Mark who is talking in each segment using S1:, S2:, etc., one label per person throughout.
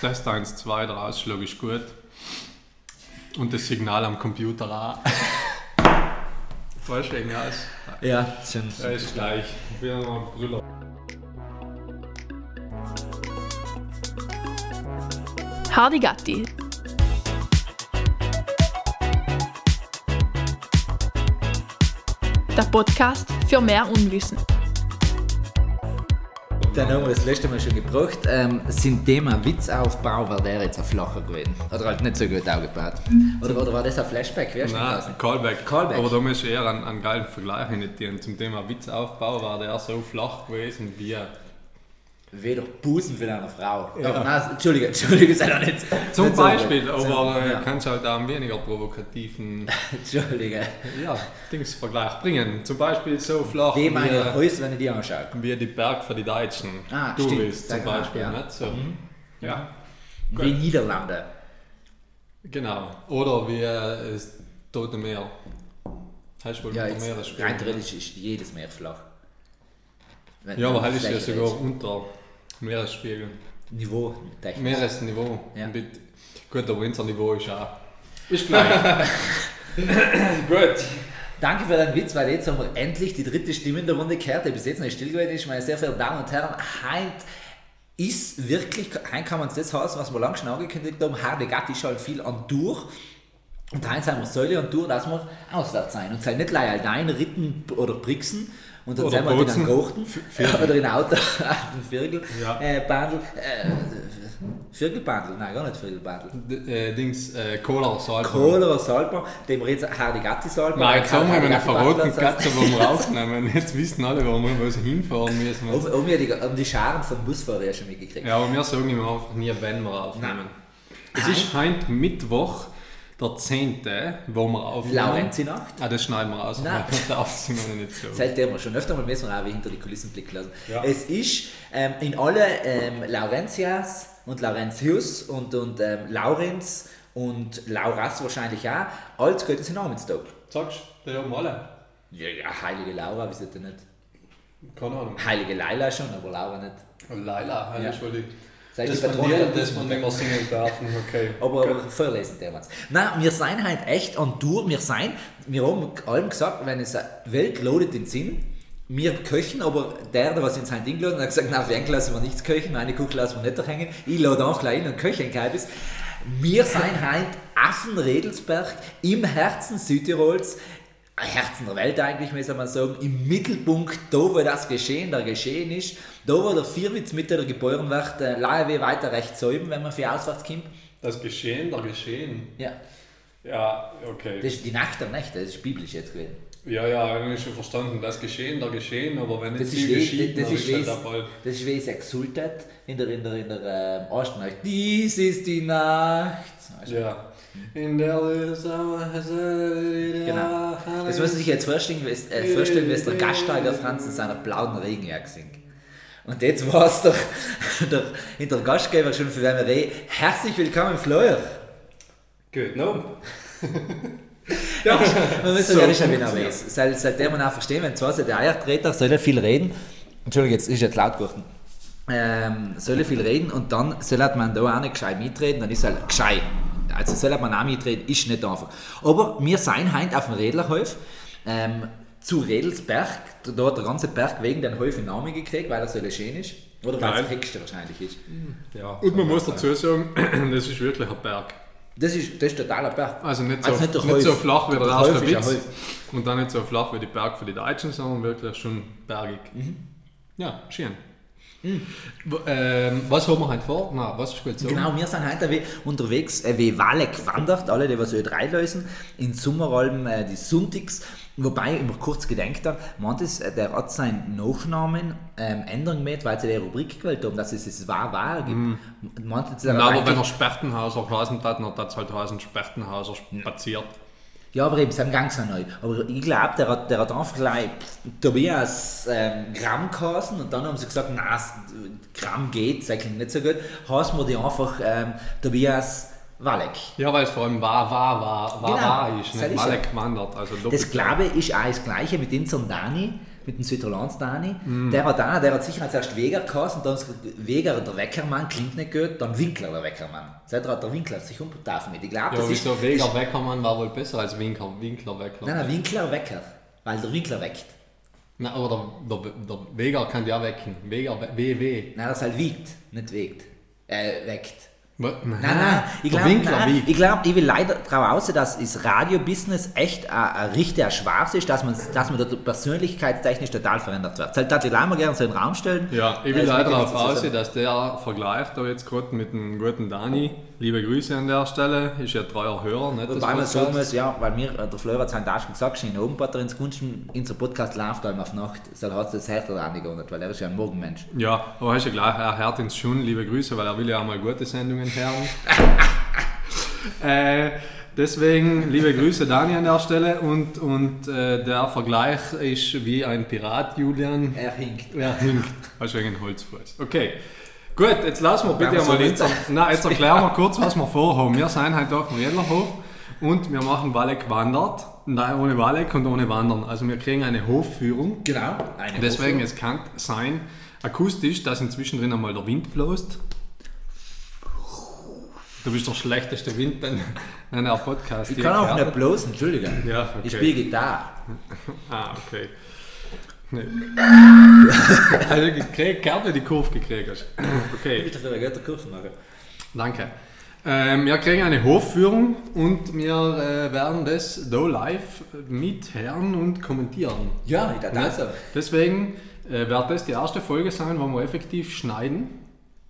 S1: Test 1, 2, der Ausschlag ist gut. Und das Signal am Computer auch. du, wegen aus?
S2: Ja, schon.
S1: Ja, ist gleich. Ich bin noch ein Brüller.
S3: Hardy Gatti. Der Podcast für mehr Unwissen.
S2: Dann haben wir das letzte Mal schon gebracht. Ähm, sind Thema Witzaufbau, war der jetzt ein flacher gewesen? Oder halt nicht so gut aufgebaut? Oder, oder war das ein Flashback? Denn
S1: Nein,
S2: draußen?
S1: Callback.
S2: Callback.
S1: Aber da muss ich eher einen, einen geilen Vergleich initiieren. Zum Thema Witzaufbau war der so flach gewesen wie.
S2: Weh doch Busen für eine Frau. Aber nein, Entschuldige, Entschuldige, sei doch nicht.
S1: Zum
S2: nicht so
S1: Beispiel,
S2: gut.
S1: aber äh,
S2: Ja.
S1: kannst halt auch einen weniger provokativen
S2: Entschuldige.
S1: ja, Dingsvergleich bringen. Zum Beispiel so flach
S2: Wie meine
S1: wie,
S2: Häuser, wenn ich die anschaue.
S1: wie die Berg für die Deutschen.
S2: Ah,
S1: du
S2: stimmt.
S1: bist zum Beispiel
S2: ja.
S1: nicht so. Ja,
S2: Wie Niederlande.
S1: genau. Oder wie äh, das Tote Meer. Heißt wohl
S2: Ja, jetzt,
S1: Meer
S2: rein
S1: ne?
S2: theoretisch ist jedes Meer flach. Wenn
S1: Ja, aber halt ist ja sogar unter Meeresspiegel.
S2: Niveau technisch.
S1: Meeresniveau.
S2: Ja.
S1: Mit, gut, aber unser Niveau ist auch. Ist gleich. gut.
S2: Danke für deinen Witz, weil jetzt haben wir endlich die dritte Stimme in der Runde gehört, die bis jetzt noch still gewesen ist. Meine sehr verehrten Damen und Herren, heint ist wirklich, heint kann man das heißen, was wir lange schon angekündigt haben, Harde Gatti ist halt viel an durch. Und heint sind wir Säule und durch, dass wir auswärts sein. Und sei nicht leider allein ritten oder brixen. Und dann sind wir in
S1: putzen.
S2: einem
S1: Viertel.
S2: oder in Auto, ein Viertel,
S1: Ja.
S2: äh, Bandel, äh, Viertelbandel, nein, gar nicht Viertelbandel.
S1: D äh, Dings, äh, Cola, Salz.
S2: Kohler Salzburg, dem wir jetzt Hardy Gatti Salzburg.
S1: Nein, jetzt haben wir einen verroten. Katze, wo wir aufnehmen. Jetzt wissen alle, warum wir wo sie hinfahren müssen.
S2: Um, um, die, um die Scharen vom Busfahrer ja schon mitgekriegt.
S1: Ja, aber wir sagen immer einfach nie, wenn wir aufnehmen.
S2: Nein.
S1: Es ist heute Mittwoch, der 10., wo wir aufnehmen.
S2: Laurenzi-Nacht.
S1: Ah, das schneiden wir aus.
S2: Nein.
S1: Das darf es nicht so.
S2: Seitdem wir schon öfter mal müssen wir auch wie hinter die Kulissen blicken lassen.
S1: Ja.
S2: Es ist ähm, in alle ähm, Laurentias und Laurentius und, und ähm, Laurenz und Lauras wahrscheinlich auch als Gottes Namenstag.
S1: Sagst du, die haben alle?
S2: Ja, ja, heilige Laura, wieso denn nicht?
S1: Keine Ahnung.
S2: Heilige Laila schon, aber Laura nicht.
S1: Laila,
S2: Ja.
S1: Das ist wohl die.
S2: Sei die
S1: Das von dir, das man nicht mehr singen dürfen, okay.
S2: Aber, aber vorlesen der was. Nein, wir sind halt echt an Tour. Wir sind, wir haben allem gesagt, wenn es Welt lodet den Sinn, wir köchen, aber der, der was in sein Ding laden, hat gesagt, nein, für einen lassen wir nichts köchen, meine Kuchen lassen wir nicht hängen. Ich lade einfach gleich hin und köche ein Kalbis. Wir sind halt Affenredelsberg im Herzen Südtirols. Herzen der Welt eigentlich, muss man sagen, im Mittelpunkt, da wo das Geschehen da geschehen ist, da wo der Vierwitz mit der geboren wird, äh, wie weiter rechts oben, wenn man für auswärts kommt.
S1: Das Geschehen, der Geschehen.
S2: Ja,
S1: Ja, okay.
S2: das ist die Nacht der Nächte, das ist biblisch jetzt gewesen.
S1: Ja, ja, habe ich schon verstanden. Das Geschehen, der Geschehen, aber wenn
S2: ist
S1: viel geschieht,
S2: das ist
S1: ist
S2: wie,
S1: halt Ball.
S2: das ist wie es Exultet in der, in der, in der ähm. Dies ist die Nacht.
S1: Ja. In der
S2: Genau. Das muss man sich jetzt vorstellen, wie äh, vorstellen, wie es der Gasteiger Franz in seiner blauen Regenjacke singt. Und jetzt war es doch der, in der Gastgeber schon für WMRE. Herzlich willkommen, Fleur.
S1: Gut, no?
S2: Man muss
S1: So
S2: ehrlich sein, wie. Seit, seitdem man auch verstehen, wenn zwar der Eiertreter soll er viel reden. Entschuldigung, jetzt ist jetzt laut geworden. Ähm, soll er viel reden und dann soll man da auch nicht gescheit mitreden, dann ist er halt gescheit. Also soll man auch mitreden, ist nicht einfach. Aber wir sind heute auf dem Redlerhof. Ähm, zu Redelsberg, da hat der ganze Berg wegen den einen Namen gekriegt, weil er so schön ist. Oder weil es höchste wahrscheinlich ist.
S1: Ja. Und man muss dazu sagen, das ist wirklich ein Berg.
S2: Das ist, das ist totaler Berg.
S1: Also nicht so,
S2: Also
S1: nicht
S2: nicht
S1: so flach wie der
S2: Der
S1: erste
S2: ein
S1: Witz. Und dann nicht so flach wie die Berg für die Deutschen, sondern wirklich schon bergig.
S2: Mhm.
S1: Ja, schön. Ähm, was haben wir heute vor? Na, was spielt so?
S2: Genau, wir sind heute wie unterwegs, äh, wie Wale gewandert, alle, die was Ö3 lösen, in Sommeralben äh, die Sonntags. Wobei ich mir kurz gedenkt habe, manches, äh, der hat seinen Nachnamen ähm, ändern mit, weil sie die Rubrik gewählt haben, dass es es war, war gibt. Mhm.
S1: Na, aber wenn er Spertenhauser heißen hat, dann hat es halt heißen Spertenhauser spaziert.
S2: Ja, aber eben, sein Gang sind neu. Aber ich glaube, der hat, der hat einfach gleich Tobias ähm, Gramm geheißen und dann haben sie gesagt, na, s- Gramm geht, das klingt nicht so gut. Heißen wir die einfach ähm, Tobias Walek.
S1: Ja, weil es vor allem war, war, war, war,
S2: Genau,
S1: war ist, nicht
S2: ja-
S1: gewandert. Also
S2: Das glaube ich ist auch das Gleiche mit unserem Dani. Mit dem Südtirolans Dani.
S1: Mhm.
S2: Der hat da, der hat sicher als erst Weger geheißen, dann ist Weger der Weckermann, klingt nicht gut, dann Winkler der Weckermann. Seitdem hat der Winkler sich umgetan mit. Ich glaube,
S1: Ja,
S2: das ist,
S1: wieso Weger Weckermann war wohl besser als Winkler, Winkler Wecker.
S2: Nein, nein, Winkler Wecker, weil der Winkler weckt.
S1: Nein, aber der, der, der Weger kann ja wecken. Weger, WW.
S2: Nein, das halt wiegt, nicht wegt. Äh, weckt.
S1: Nein,
S2: Nein, nein, ich glaube, ich, glaub, ich will leider darauf aus, dass das Radio-Business echt ein, ein richtiger Schwarz ist, dass man, dass man dort persönlichkeitstechnisch total verändert wird. Das würde ich leider gerne so in den Raum stellen.
S1: Ja, ich
S2: Äh,
S1: will
S2: es
S1: leider darauf aus, dass der Vergleich da jetzt gerade mit dem guten Dani, liebe Grüße an der Stelle, ist ja treuer Hörer, nicht
S2: Wobei man sagen muss, ja, weil mir, äh, der Fleur hat es auch schon gesagt, in Obenbatter ins Gunsten, unser Podcast läuft allem auf Nacht. So hat es das härter angeordnet, weil er ist ja ein Morgenmensch.
S1: Ja, aber hast ja gleich, er hört uns schon, liebe Grüße, weil er will ja auch mal gute Sendungen hören. äh, deswegen, liebe Grüße Dani an der Stelle und, und äh, der Vergleich ist wie ein Pirat, Julian.
S2: Er hinkt.
S1: Ja, hinkt. Hast du einen Holzfuß. Okay. Gut, jetzt lassen wir bitte
S2: wir
S1: einmal jetzt, Nein, jetzt erklären wir kurz, was wir vorhaben. Wir sind heute auf dem Redlerhof und wir machen Walleck wandert. Nein, ohne Walleck und ohne Wandern. Also wir kriegen eine Hofführung.
S2: Genau. Eine
S1: Deswegen,
S2: Hoffnung.
S1: es kann sein, akustisch, dass inzwischen drin einmal der Wind bläst. Du bist der schlechteste Wind in einem Podcast.
S2: Ich kann auch nicht bloß, Entschuldigung.
S1: Ja, okay.
S2: Ich spiele Gitarre.
S1: Ah, okay. Nee. also gekriegt, gerne die Kurve gekriegt hast. Okay.
S2: Bitte für eine gute Kurve machen.
S1: Danke. Ähm, wir kriegen eine Hofführung und wir äh, werden das da live mithören und kommentieren.
S2: Ja, ich dachte also.
S1: Deswegen äh, wird das die erste Folge sein, wo wir effektiv schneiden.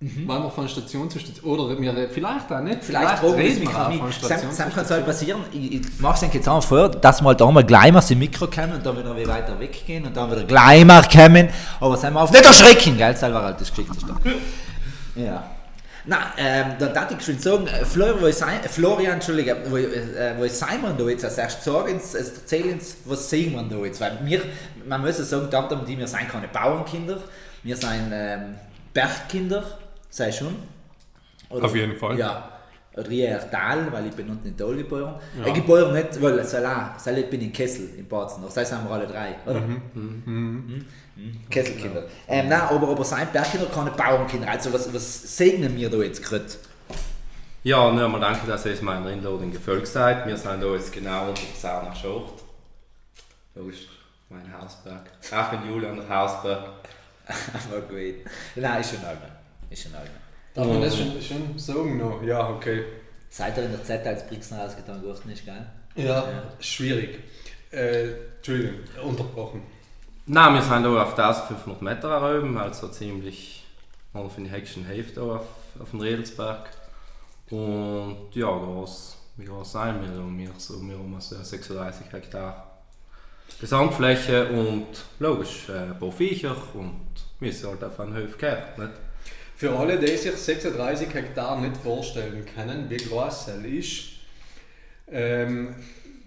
S1: Weil wir von Station zu Station. Oder wir vielleicht auch nicht.
S2: Vielleicht das
S1: reden wir auch von. Station
S2: Sam, Sam kann es halt passieren. Ich, ich mache es jetzt einfach vor, dass wir halt da mal gleich mal zum Mikro kommen und dann wieder wie weiter weggehen und dann wieder gleich mal kommen. Aber sind wir auf nicht erschrecken, gell? War halt das Geschickte. ja. Na, ähm, dann darf ich schon sagen, äh, Florian, wo sein, Florian, Entschuldige, wo, äh, wo sein wir da jetzt als erstes sagen, uns, also erzähl uns, was sehen wir da jetzt? Weil wir, man muss ja sagen, da haben die, wir sind keine Bauernkinder, wir sind ähm, Bergkinder, sei schon. Oder-
S1: Auf jeden Fall.
S2: Ja. Oder ich eher Tal, weil ich bin unten in Tal geboren. Äh, geboren nicht, weil Salah, Salah ich bin in Kessel, in Batzen. Noch sind wir alle drei, oder? Mhm. Mhm. Kesselkinder. Ähm, nein, aber, aber sein Bergkinder keine Bauernkinder. Also was, was segnen wir da jetzt gerade?
S4: Ja, nur mal danke, dass ihr es meiner Inloading gefolgt seid. Wir sind da jetzt genau unter der Sauna Schort. Da ist mein Hausberg. Auch in Julian der Hausberg.
S2: Aber gut. Nein, ist schon allgemein. Ist schon allgemein.
S1: Darf man das schon, schon sagen noch? Ja, okay.
S2: Seid ihr in der Zeit als Brixen ausgetan geworden ist, gell?
S1: Ja, schwierig. Äh, Entschuldigung, unterbrochen.
S4: Nein, wir sind hier auf 1500 Meter oben, also ziemlich auf den Heckschen Hälfte da auf, auf dem Redelsberg. Und ja, groß, wie groß sind wir da? Wir, so, wir haben so 36 Hektar Gesamtfläche und logisch äh, ein paar Viecher und wir sind halt auf einem Hof gehört, nicht?
S1: Für alle, die sich 36 Hektar nicht vorstellen können, wie groß es ist, ähm,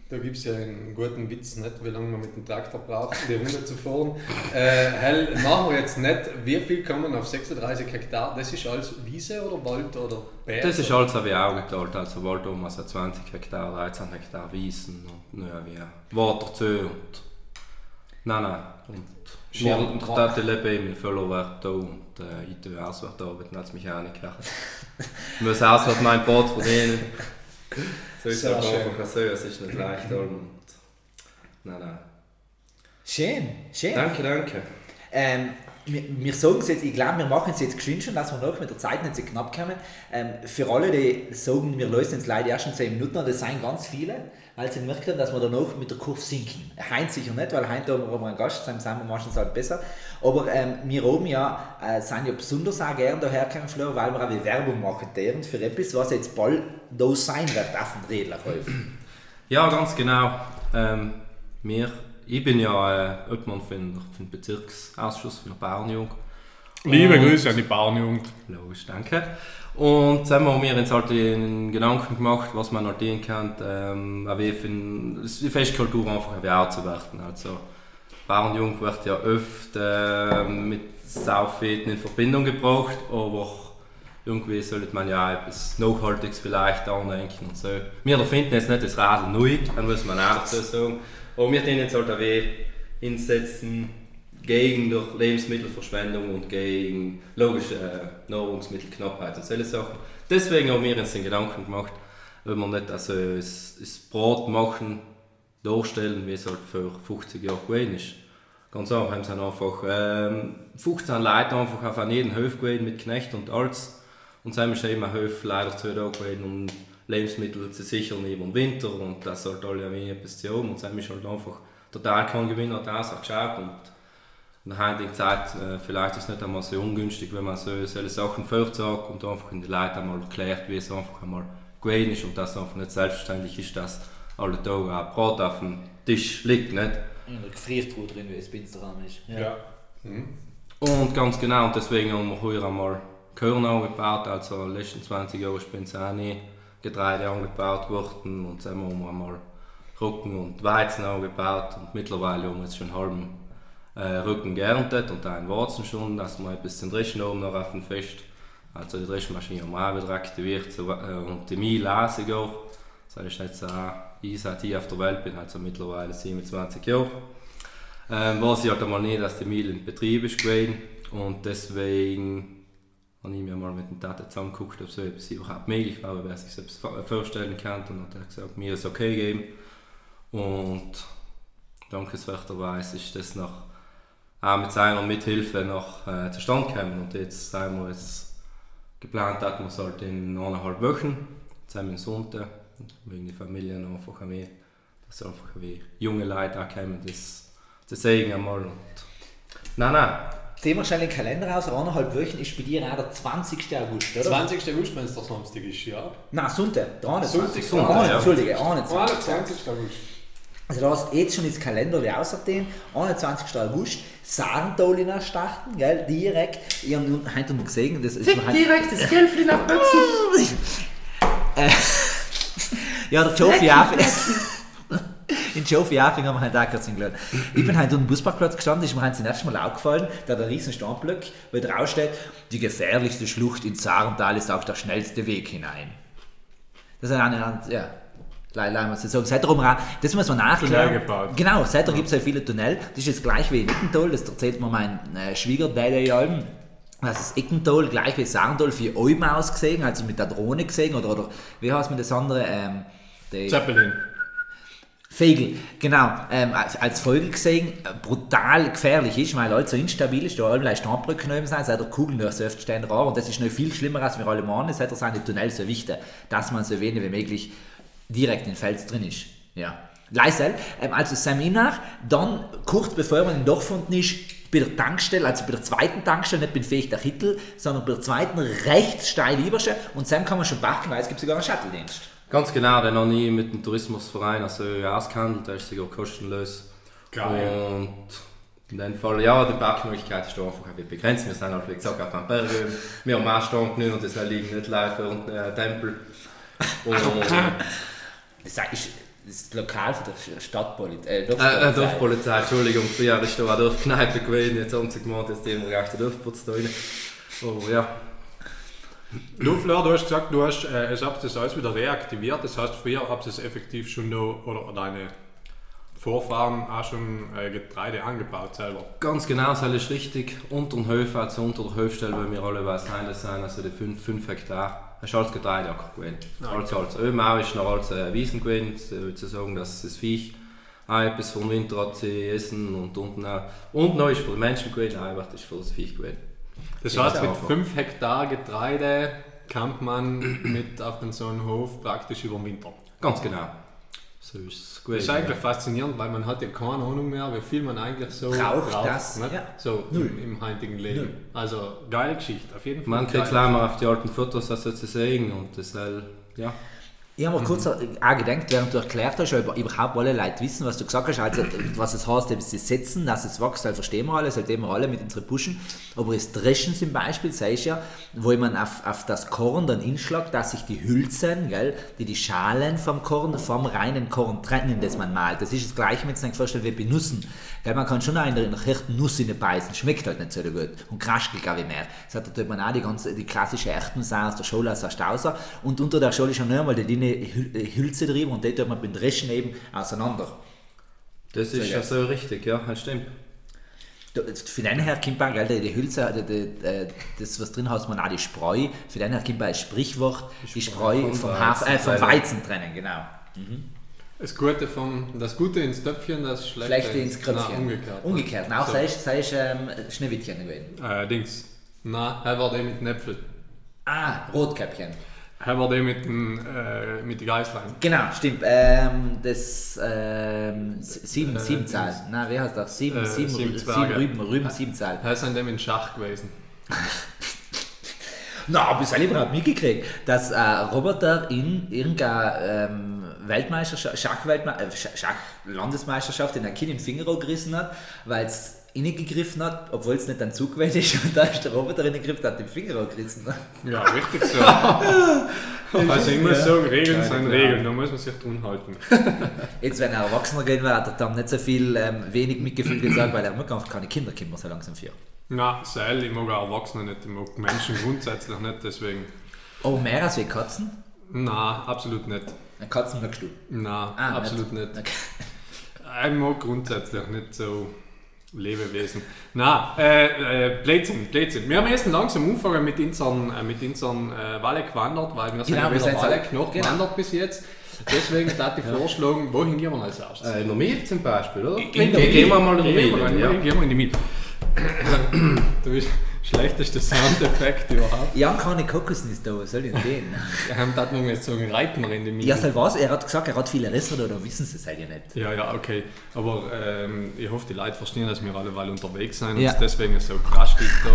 S1: da gibt es ja einen guten Witz, nicht, wie lange man mit dem Traktor braucht, um die Runde zu fahren. Äh, hell, machen wir jetzt nicht, wie viel kommen auf 36 Hektar? Das ist alles Wiese oder Wald oder Berg?
S4: Das ist alles wie auch geteilt, also Wald um also 20 Hektar, 13 Hektar Wiesen und ja, wie Wasser zu und nein, nein. Und und und das lebe ich voller Wert da und äh, tue auswärts arbeiten, auch nicht gehabt. Ich muss auswärts mein Boot verdienen. So ist es einfach so, es ist nicht leicht und nein, nein.
S2: Schön, schön.
S4: Danke, danke.
S2: Ähm, wir, sagen es jetzt, ich glaube, wir machen es jetzt geschwind schon, dass wir noch mit der Zeit nicht so knapp kommen. Ähm, für alle, die sagen, wir lösen jetzt leider erst in 10 Minuten, das sind ganz viele, weil sie merken, dass wir danach mit der Kurve sinken. Heint sicher nicht, weil heute haben wir einen Gast, sind wir meistens halt besser. Aber ähm, wir oben ja, äh, sind ja besonders auch gerne dahergekommen, Fleur, weil wir auch Werbung machen deren für etwas, was jetzt bald da sein wird auf dem Redlerhof.
S4: Ja, ganz genau. Ähm, wir, ich bin ja äh, Obmann für den, für den Bezirksausschuss für Bauernjugend.
S1: Liebe
S4: Und-
S1: Grüße an die Bauernjugend.
S4: Logisch, danke. Und dann haben wir uns halt den Gedanken gemacht, was man halt den kann, ähm, für ein- die Festkultur einfach wie aufzuwerten. Also, Bauernjugend wird ja oft ähm, mit Saufeten in Verbindung gebracht, aber irgendwie sollte man ja etwas Nachhaltiges vielleicht andenken und so. Wir erfinden jetzt nicht das Radl neu, dann muss man auch dazu sagen. Aber wir den jetzt halt auch weh hinsetzen, gegen durch Lebensmittelverschwendung und gegen logische äh, Nahrungsmittelknappheit und solche Sachen. Deswegen haben wir uns den Gedanken gemacht, wenn wir nicht also das, das Brot machen, darstellen, wie es halt vor 50 Jahren gewesen ist. Ganz einfach, haben sie einfach ähm, 15 Leute einfach auf jeden Hof gewesen mit Knecht und alles. Und sie haben schon immer Höfe leider zwei da gewesen, um Lebensmittel zu sichern über den Winter und das sollte alle ein wenig etwas zu haben. Und sie haben halt einfach total keinen Gewinn hat ausgeschaut und in der heutigen Zeit vielleicht ist es nicht einmal so ungünstig, wenn man so solche Sachen vorzagt und einfach in die Leute einmal erklärt, wie es einfach einmal gewesen ist und dass es einfach nicht selbstverständlich ist, dass alle Tage ein Brot auf dem Tisch liegt. Nicht?
S2: In der Gefriertruhe drin, wie es Pinsterrahmen ist.
S1: Ja. Mhm.
S4: Und ganz genau, und deswegen haben wir heuer einmal Körner angebaut, also in den letzten 20 Jahren ist bei uns auch nie Getreide angebaut worden und dann haben wir einmal Rücken und Weizen angebaut und mittlerweile haben wir jetzt schon einen halben äh, Rücken geerntet und einen Warzen schon, dass wir ein bisschen dreschen oben noch auf dem Fest. Also die Dreschmaschine haben wir auch wieder aktiviert so, äh, und die Mil auch. Das ist jetzt auch ich seit ich auf der Welt bin, also mittlerweile 27 Jahre. Ähm, weiß ich halt einmal nie, dass die Mil in Betrieb ist gewesen und deswegen habe ich mir mal mit dem Tata zusammengeguckt, ob so etwas überhaupt möglich war, wer sich selbst vorstellen kann und hat er gesagt, mir ist okay geben und dankenswerterweise ist das noch auch mit seiner Mithilfe noch äh, zustande gekommen. Und jetzt sind wir jetzt geplant, dass wir halt in eineinhalb Wochen, zusammen Sonntag, wegen der Familie einfach ein wenig, dass einfach wie junge Leute auch kommen, das zu sehen einmal. Und nein, nein.
S2: Sehen wir schnell den Kalender aus, eineinhalb Wochen ist bei dir auch der 20. August, oder?
S1: 20. August, wenn es der Samstag ist, ja.
S2: Nein, Sonntag, der 21.
S1: Sonntag,
S2: Ah,
S4: ja.
S2: Entschuldige, 21.
S1: 21. August.
S2: Also du hast jetzt schon ins Kalender außerdem, 21. August, Sarentolina starten, gell, direkt. Ich habe heute noch gesehen, das ist halt-
S4: direkt das Geld nach Büchsen!
S2: Äh, ja, der Jofi Affing. In Jofi Affing haben wir halt auch kurz gelernt. Ich bin halt unten am Busparkplatz gestanden, ist mir halt zum ersten Mal aufgefallen, da der riesen Standblock, wo drauf steht, die gefährlichste Schlucht in Sarental ist auch der schnellste Weg hinein. Das ist eine, ja, leider muss ich sagen. Seitdem auch, das muss man
S1: gebaut.
S2: Genau, seitdem gibt es ja viele Tunnel. Das ist jetzt gleich wie in Eckental, das erzählt mir mein äh, Schwiegerdaddy ja allem. Das ist Eckental, gleich wie Sarndal, für Alm ausgesehen, also mit der Drohne gesehen, oder, oder wie heißt mir das andere? Ähm,
S1: Zeppelin.
S2: Fegel, genau, ähm, als, als Folge gesehen, äh, brutal gefährlich ist, weil alles so instabil ist, da alle Standbrücken oben sind, seit der Kugel nur so oft stehen und das ist noch viel schlimmer, als wir alle meinen, seit sind die Tunnels so wichtig, dass man so wenig wie möglich direkt in den Fels drin ist. Ja. Leisel, ähm, also Seminar, dann kurz bevor man in Dorf unten ist, bei der Tankstelle, also bei der zweiten Tankstelle, nicht bei Fechter Hittel, sondern bei der zweiten rechts steil übersche und dann kann man schon backen, weil es gibt sogar einen Shuttle-Dienst.
S4: Ganz genau, den habe ich mit dem Tourismusverein also ausgehandelt, der ist sogar kostenlos.
S1: Geil.
S4: Und in dem Fall, ja, die Parkmöglichkeit ist da einfach ein bisschen begrenzt. Wir sind halt, wie gesagt, auf einem Berg. Wir haben auch Stand genommen und das liegen nicht live dem äh, Tempel. Und,
S2: Das ist das Lokal von der Stadtpolizei. Äh,
S4: äh, äh, Dorfpolizei, Entschuldigung, früher ist da eine Dorfkneipe gewesen, jetzt haben sie gemeint, jetzt gehen wir gleich den Dorfputz da rein. Oh ja,
S1: Du, Fleur, du hast gesagt, du hast, äh, es habt das alles wieder reaktiviert. Das heißt, früher habt ihr es effektiv schon da, oder deine Vorfahren auch schon äh, Getreide angebaut selber.
S4: Ganz genau, das ist richtig. Unter den Höfen, also unter der Hofstelle, wo wir alle was sein, das sind also die 5 Hektar. Das ist alles Getreideacker gewesen. Also, also oben auch ist noch alles äh, Wiesen gewesen, äh, zu sagen, dass das Viech auch etwas vom Winter hat sie essen und unten auch. Und noch ist für die Menschen gewesen, auch einfach das ist für das Viech gewesen.
S1: Das
S4: Ja,
S1: heißt,
S4: ist
S1: mit
S4: einfach.
S1: 5 Hektar Getreide kann man mit auf den so einen Hof praktisch überwintern.
S4: Ganz genau. So ist es
S1: Das ist eigentlich faszinierend, weil man hat ja keine Ahnung mehr, wie viel man eigentlich so
S2: Braucht das,
S1: nicht?
S2: ja.
S1: So im, im heutigen Leben. Also geile Geschichte, auf jeden Fall.
S4: Man kriegt
S1: geile
S4: leider auf die alten Fotos also zu sehen und das soll, ja.
S2: Ich habe mir kurz auch gedacht, während du erklärt hast, ob überhaupt alle Leute wissen, was du gesagt hast, also was es heißt, eben sie setzen, dass es wächst, halt verstehen wir alle, seitdem wir alle mit unseren Pushen. Aber das Dreschen zum Beispiel, sei es ja, wo man auf, auf das Korn dann inschlagt, dass sich die Hülsen, gell, die die Schalen vom Korn, vom reinen Korn trennen, das man malt. Das ist das gleiche, wenn du dir vorstellst, wie bei Nüssen. Gell, man kann schon auch in der, in der Nuss in beißen, schmeckt halt nicht so gut und kraschelt gar wie mehr. Das hat man auch die, ganze, die klassische Erchtensau aus der Schule, aus der Stauser und unter der Schule ist schon noch einmal die Hül- äh, Hülse drin und die tut man beim Dreschen eben auseinander.
S4: Das ist ja so richtig, ja, das stimmt.
S2: Für den her kommt auch, gell, die, die Hülse, die, die, äh, das was drin hast, man auch die Spreu. Für den her kommt auch ein Sprichwort, die Spreu
S4: vom
S2: vom,
S4: Weizen
S2: äh, vom
S4: trennen.
S2: Weizen trennen, genau.
S1: Das Gute, vom, das Gute ins Töpfchen, das Schlechte,
S2: Schlechte ins Kröpfchen.
S1: Nein, umgekehrt.
S2: Umgekehrt.
S1: So.
S2: sei es sei ähm, Schneewittchen gewesen.
S1: Äh, Dings. Nein, er war der mit Näpfel.
S2: Ah, Rotkäppchen.
S1: Er war der mit dem äh, mit den Geißlein.
S2: Genau, stimmt. Ähm, das ähm, sieben, sieben Zahl. Nein, wie heißt das? Sieben,
S1: äh,
S2: sieben,
S1: sieben
S2: sieben. Rüben, Rüben, sieben Zahl.
S1: Er ist an dem in Schach gewesen.
S2: Na, aber ich habe überhaupt mitgekriegt, dass ein Roboter in irgendeiner ähm, Weltmeisterschaft, Schachweltme äh, Sch- Schach-Landesmeisterschaft in ein Kind im Finger gerissen hat, weil es gegriffen hat, obwohl es nicht ein Zug gewesen ist und da ist der Roboter reingegriffen hat, den Finger gerissen.
S1: Ja, richtig so. also ich muss sagen, Regeln sind Regeln, da muss man sich dran halten.
S2: Jetzt, wenn er Erwachsener gehen wird, hat er dann nicht so viel, ähm, wenig Mitgefühl gesagt, weil er mag einfach keine Kinder kommen so langsam für.
S1: Na, Seil, ich mag auch Erwachsene nicht, ich mag Menschen grundsätzlich nicht, deswegen.
S2: Oh, mehr als wie Katzen?
S1: Na, absolut nicht.
S2: Eine Katzen magst du.
S1: Na,
S2: Ah,
S1: absolut nicht.
S2: Okay.
S1: Ich mag grundsätzlich nicht so Lebewesen. Na, äh, äh, Blödsinn, Blödsinn. Wir haben erst langsam angefangen mit unseren, äh, mit unseren äh, Walle gewandert, weil wir sind
S2: Genau,
S1: ja
S2: sind so-
S1: Walle noch
S2: genau.
S1: gewandert bis jetzt. Deswegen darf ich vorschlagen, wohin gehen wir als erstes?
S4: Äh, in der Miete zum Beispiel, oder?
S1: In
S4: Gehen
S1: der
S4: gehen wir mal in der
S1: in-
S4: Ja.
S1: Gehen wir in die. Du bist schlechteste Soundeffekt überhaupt.
S2: Jan keine Kokosnuss da, was soll ich denn den?
S1: Wir haben das noch jetzt sagen, reiten wir in die Miete.
S2: Ja, soll was? Er hat gesagt, er hat viele Risse oder wissen sie es halt ja nicht.
S1: Ja, ja, okay. Aber ähm, ich hoffe, die Leute verstehen, dass wir alle weil unterwegs sind
S2: Ja.
S1: und deswegen so krass steht da.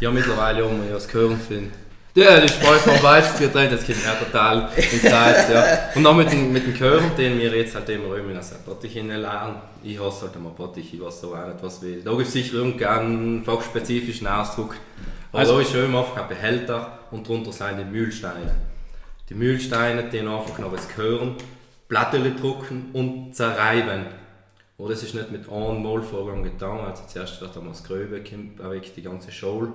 S4: Ja, mittlerweile haben wir ja das Gehirn finden. Ja, die Spreu vom Weizen getrennt, das kommt ja total in Zeit, ja. Und auch mit dem, mit dem Gehirn, den wir jetzt halt immer immer also Bottich lernen. Ich hasse halt immer Bottich, ich weiß so auch nicht, was will. Da gibt es sicher irgendeinen fachspezifischen Ausdruck. Aber
S1: Also-
S4: da ist schön einfach ein Behälter und darunter sind die Mühlsteine. Die Mühlsteine, die einfach noch das Gehirn, Platten drucken und zerreiben. Oh, das ist nicht mit einem Malvorgang getan. Also zuerst wird einmal das Gröbe kommt weg, die ganze Schale.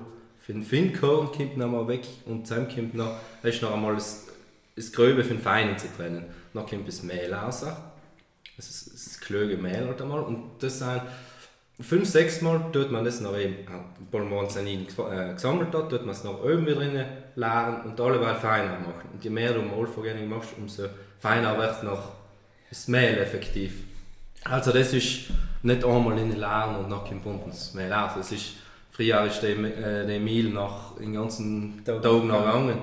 S4: Für den Finnkorn kommt noch mal weg und dann kommt noch, da ist noch einmal das, das Gröbe für den Feinen zu trennen. Dann kommt das Mehl raus. Das ist das klöge Mehl halt einmal. Und das sind fünf, sechs Mal tut man das noch eben, obwohl man es äh, gesammelt hat, tut man es noch oben wieder rein leeren und alleweil feiner machen. Und je mehr du Mahlvorgänge machst, umso feiner wird noch das Mehl effektiv. Also das ist nicht einmal in den Leeren und nach kommt unten das Mehl raus. Das ist, früher ist der, äh, der Mehl nach den ganzen
S2: Tag.
S4: Tag noch gegangen.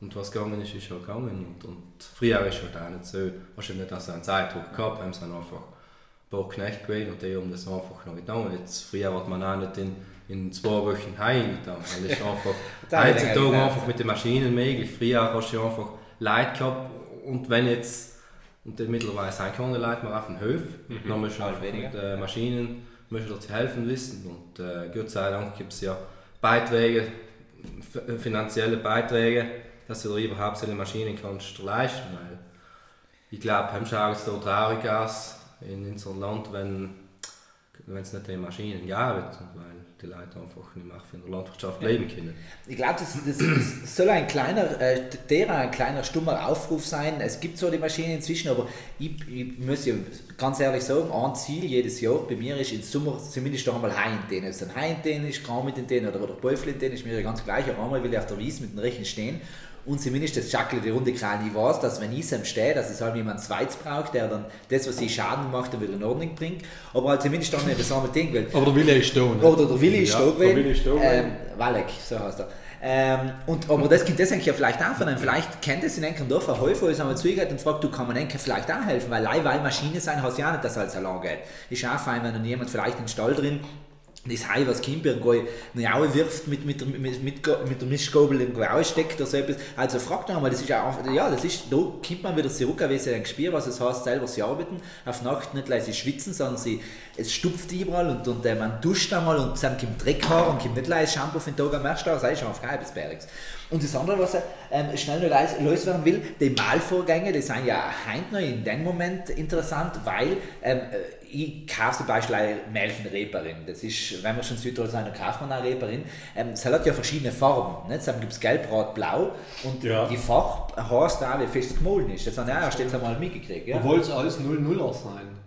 S4: Und was gegangen ist, ist schon gegangen. Und, und früher ist halt auch nicht so, hast du nicht so einen Zeitdruck gehabt, haben dann einfach ein paar Knechte gewählt und die haben das einfach noch getan. Jetzt, früher hat man auch nicht in, in zwei Wochen heim getan. Weil das ist einfach heutzutage einfach mit den Maschinen möglich. Früher hast du einfach Leute gehabt und wenn jetzt und mittlerweile sind keine Leute mehr auf den Höfen, dann musst du
S2: Halt
S4: einfach
S2: weniger.
S4: mit äh, Maschinen dir zu helfen wissen und äh, Gott sei Dank gibt es ja Beiträge, f- finanzielle Beiträge, dass du dir überhaupt solche Maschinen kannst leisten, weil ich glaube, haben schaut es so traurig aus in unserem Land, wenn es nicht die Maschinen gäbe, weil die Leute einfach nicht mehr in der Landwirtschaft leben können.
S2: Ich glaube, das, das, das soll ein kleiner, äh, der ein kleiner stummer Aufruf sein. Es gibt so die Maschinen inzwischen, aber ich, ich muss ja ganz ehrlich sagen, ein Ziel jedes Jahr bei mir ist im Sommer zumindest noch einmal Hain in Ob es ein Hain in ist, Kram mit in den oder, oder den ist mir ja ganz gleich. Aber einmal will ich auf der Wiese mit dem Rechen stehen und zumindest das Schackel die Runde kriegen. Ich weiß, dass wenn ich am stehe, dass es halt jemand Zweites braucht, der dann das, was ich Schaden macht, dann wieder in Ordnung bringt. Aber halt zumindest dann nicht das arme Ding, weil
S1: Aber der Wille ist da. ne?
S2: oder der Willi ist
S1: Ja,
S2: da
S1: der
S2: gewesen.
S1: Ist da
S2: ähm, Walek, so heißt er. Ähm, und, aber das Kind das eigentlich ja vielleicht auch von einem, vielleicht kennt es in einem Dorf ein Häufer, ist einmal zugehört und fragt, du kann man Enkel vielleicht auch helfen, weil allein weil Maschine sein, hast du ja nicht, dass alles allein geht. Ist auch fein, wenn dann jemand vielleicht in den Stall drin das Hai, was irgendwo eine Aue wirft, mit, mit, mit, mit, mit der Mistgabel irgendwo aussteckt oder so etwas. Also fragt noch einmal, das ist ja auch, ja, das ist, da kommt man wieder zurück, wie sie ein Gespür, was es heißt, selber sie arbeiten, auf Nacht nicht leise schwitzen, sondern sie, es stupft überall und, und äh, man duscht einmal und dann kommt Dreck her und kommt nicht leise Shampoo für den Tag am Marsch, das ist schon auf Geibesbergs. Und das andere, was er ähm, schnell noch leis- loswerden will, die Mahlvorgänge, die sind ja heute noch in dem Moment interessant, weil ähm, äh, ich kaufe zum Beispiel von Reeperin. Das ist, wenn wir schon Südtirol sind, dann kauft man eine Reeperin. Ähm, es hat ja verschiedene Farben. Nicht? Dann gibt es gelb, rot, blau. Und
S1: Ja.
S2: die Farbe heißt auch, wie fest es gemahlen ist. Das haben wir ja erst jetzt einmal mitgekriegt. Ja?
S1: Obwohl es alles 0-0er sein.